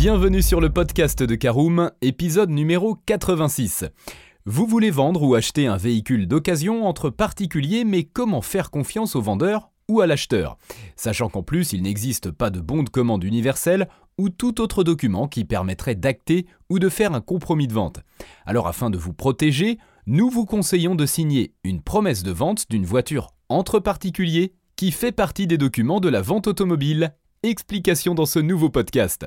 Bienvenue sur le podcast de Caroom, épisode numéro 86. Vous voulez vendre ou acheter un véhicule d'occasion entre particuliers, mais comment faire confiance au vendeur ou à l'acheteur? Sachant qu'en plus, il n'existe pas de bon de commande universel ou tout autre document qui permettrait d'acter ou de faire un compromis de vente. Alors afin de vous protéger, nous vous conseillons de signer une promesse de vente d'une voiture entre particuliers qui fait partie des documents de la vente automobile. Explication dans ce nouveau podcast.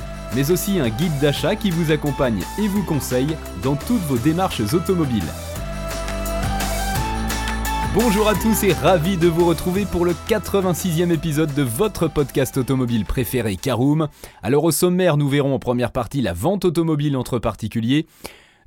mais aussi un guide d'achat qui vous accompagne et vous conseille dans toutes vos démarches automobiles. Bonjour à tous et ravi de vous retrouver pour le 86e épisode de votre podcast automobile préféré Caroom. Alors au sommaire, nous verrons en première partie la vente automobile entre particuliers.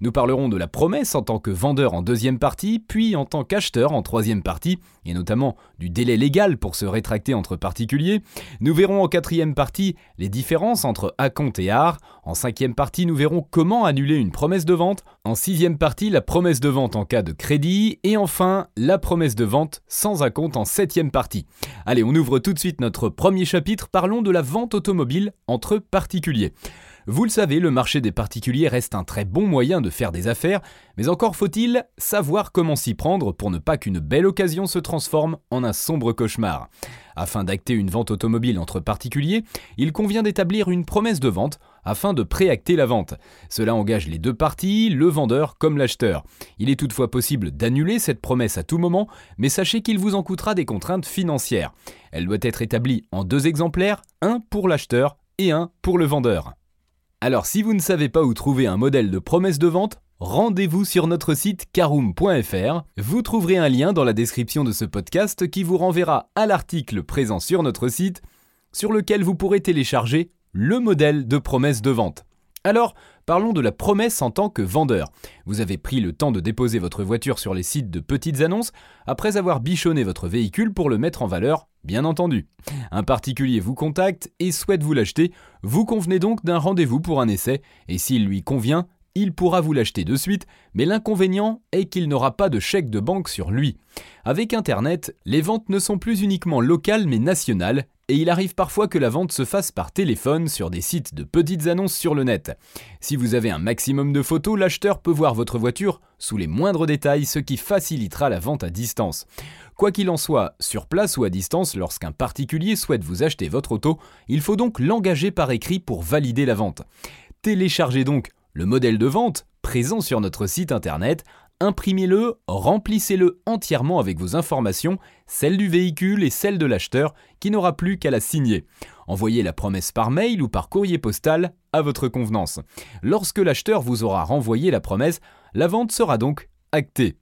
Nous parlerons de la promesse en tant que vendeur en deuxième partie, puis en tant qu'acheteur en troisième partie, et notamment du délai légal pour se rétracter entre particuliers. Nous verrons en quatrième partie les différences entre acompte et art. En cinquième partie, nous verrons comment annuler une promesse de vente. En sixième partie, la promesse de vente en cas de crédit. Et enfin, la promesse de vente sans acompte en septième partie. Allez, on ouvre tout de suite notre premier chapitre. Parlons de la vente automobile entre particuliers. Vous le savez, le marché des particuliers reste un très bon moyen de faire des affaires, mais encore faut-il savoir comment s'y prendre pour ne pas qu'une belle occasion se transforme en un sombre cauchemar. Afin d'acter une vente automobile entre particuliers, il convient d'établir une promesse de vente afin de préacter la vente. Cela engage les deux parties, le vendeur comme l'acheteur. Il est toutefois possible d'annuler cette promesse à tout moment, mais sachez qu'il vous en coûtera des contraintes financières. Elle doit être établie en deux exemplaires, un pour l'acheteur et un pour le vendeur. Alors si vous ne savez pas où trouver un modèle de promesse de vente, rendez-vous sur notre site caroom.fr. Vous trouverez un lien dans la description de ce podcast qui vous renverra à l'article présent sur notre site sur lequel vous pourrez télécharger le modèle de promesse de vente. Alors, parlons de la promesse en tant que vendeur. Vous avez pris le temps de déposer votre voiture sur les sites de petites annonces après avoir bichonné votre véhicule pour le mettre en valeur, bien entendu. Un particulier vous contacte et souhaite vous l'acheter, vous convenez donc d'un rendez-vous pour un essai, et s'il lui convient, il pourra vous l'acheter de suite, mais l'inconvénient est qu'il n'aura pas de chèque de banque sur lui. Avec Internet, les ventes ne sont plus uniquement locales mais nationales, et il arrive parfois que la vente se fasse par téléphone sur des sites de petites annonces sur le net. Si vous avez un maximum de photos, l'acheteur peut voir votre voiture sous les moindres détails, ce qui facilitera la vente à distance. Quoi qu'il en soit, sur place ou à distance, lorsqu'un particulier souhaite vous acheter votre auto, il faut donc l'engager par écrit pour valider la vente. Téléchargez donc le modèle de vente présent sur notre site internet imprimez-le, remplissez-le entièrement avec vos informations, celles du véhicule et celles de l'acheteur, qui n'aura plus qu'à la signer. Envoyez la promesse par mail ou par courrier postal à votre convenance. Lorsque l'acheteur vous aura renvoyé la promesse, la vente sera donc actée.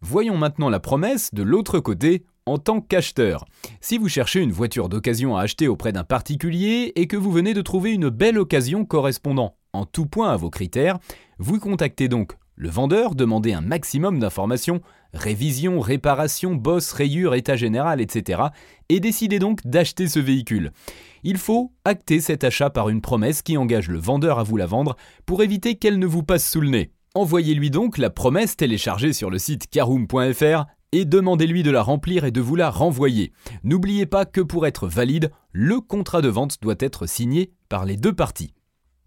Voyons maintenant la promesse de l'autre côté en tant qu'acheteur. Si vous cherchez une voiture d'occasion à acheter auprès d'un particulier et que vous venez de trouver une belle occasion correspondant en tout point à vos critères, vous contactez donc le vendeur demandait un maximum d'informations, révision, réparation, bosse, rayure, état général, etc. et décidait donc d'acheter ce véhicule. Il faut acter cet achat par une promesse qui engage le vendeur à vous la vendre pour éviter qu'elle ne vous passe sous le nez. Envoyez-lui donc la promesse téléchargée sur le site caroom.fr et demandez-lui de la remplir et de vous la renvoyer. N'oubliez pas que pour être valide, le contrat de vente doit être signé par les deux parties.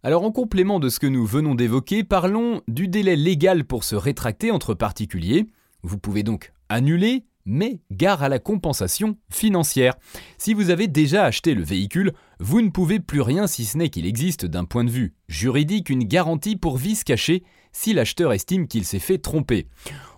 Alors en complément de ce que nous venons d'évoquer, parlons du délai légal pour se rétracter entre particuliers. Vous pouvez donc annuler, mais gare à la compensation financière. Si vous avez déjà acheté le véhicule, vous ne pouvez plus rien si ce n'est qu'il existe d'un point de vue juridique une garantie pour vice caché si l'acheteur estime qu'il s'est fait tromper.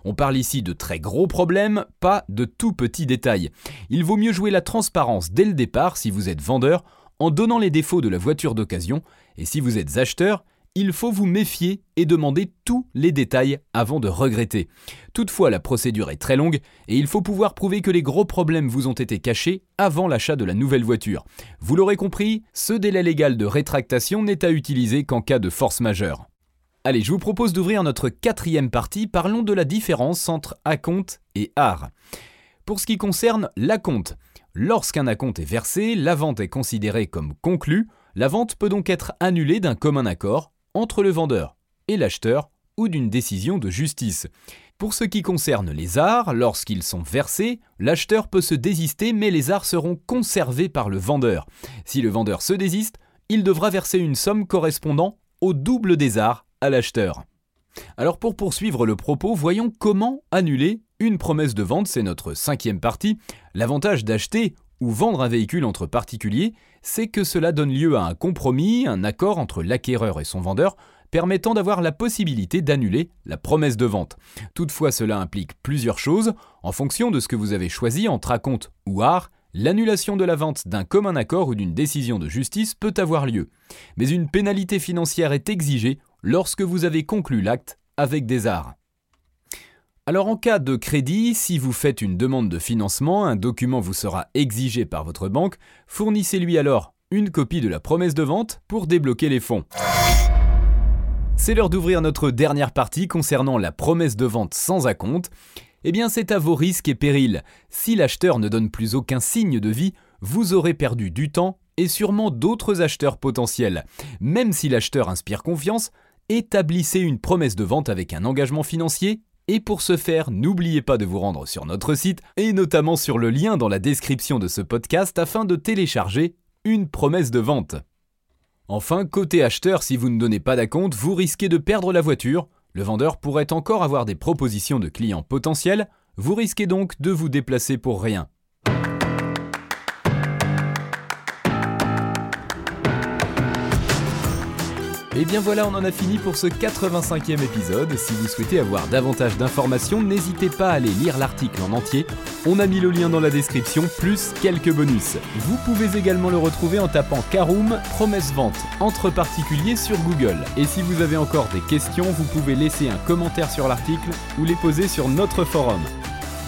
On parle ici de très gros problèmes, pas de tout petits détails. Il vaut mieux jouer la transparence dès le départ si vous êtes vendeur en donnant les défauts de la voiture d'occasion, et si vous êtes acheteur, il faut vous méfier et demander tous les détails avant de regretter. Toutefois, la procédure est très longue et il faut pouvoir prouver que les gros problèmes vous ont été cachés avant l'achat de la nouvelle voiture. Vous l'aurez compris, ce délai légal de rétractation n'est à utiliser qu'en cas de force majeure. Allez, je vous propose d'ouvrir notre quatrième partie, parlons de la différence entre acompte et art. Pour ce qui concerne l'acompte, lorsqu'un acompte est versé, la vente est considérée comme conclue, la vente peut donc être annulée d'un commun accord entre le vendeur et l'acheteur ou d'une décision de justice. Pour ce qui concerne les arts, lorsqu'ils sont versés, l'acheteur peut se désister mais les arts seront conservés par le vendeur. Si le vendeur se désiste, il devra verser une somme correspondant au double des arts à l'acheteur. Alors pour poursuivre le propos, voyons comment annuler une promesse de vente, c'est notre cinquième partie. L'avantage d'acheter ou vendre un véhicule entre particuliers, c'est que cela donne lieu à un compromis, un accord entre l'acquéreur et son vendeur, permettant d'avoir la possibilité d'annuler la promesse de vente. Toutefois, cela implique plusieurs choses. En fonction de ce que vous avez choisi entre acompte ou art, l'annulation de la vente d'un commun accord ou d'une décision de justice peut avoir lieu. Mais une pénalité financière est exigée lorsque vous avez conclu l'acte avec des arts. Alors en cas de crédit, si vous faites une demande de financement, un document vous sera exigé par votre banque, fournissez-lui alors une copie de la promesse de vente pour débloquer les fonds. C'est l'heure d'ouvrir notre dernière partie concernant la promesse de vente sans acompte. Eh bien c'est à vos risques et périls. Si l'acheteur ne donne plus aucun signe de vie, vous aurez perdu du temps et sûrement d'autres acheteurs potentiels. Même si l'acheteur inspire confiance, établissez une promesse de vente avec un engagement financier et pour ce faire, n'oubliez pas de vous rendre sur notre site et notamment sur le lien dans la description de ce podcast afin de télécharger une promesse de vente. Enfin, côté acheteur, si vous ne donnez pas d'acompte, vous risquez de perdre la voiture. Le vendeur pourrait encore avoir des propositions de clients potentiels. Vous risquez donc de vous déplacer pour rien. Et bien voilà, on en a fini pour ce 85e épisode. Si vous souhaitez avoir davantage d'informations, n'hésitez pas à aller lire l'article en entier. On a mis le lien dans la description, plus quelques bonus. Vous pouvez également le retrouver en tapant Caroom promesse vente entre particuliers sur Google. Et si vous avez encore des questions, vous pouvez laisser un commentaire sur l'article ou les poser sur notre forum.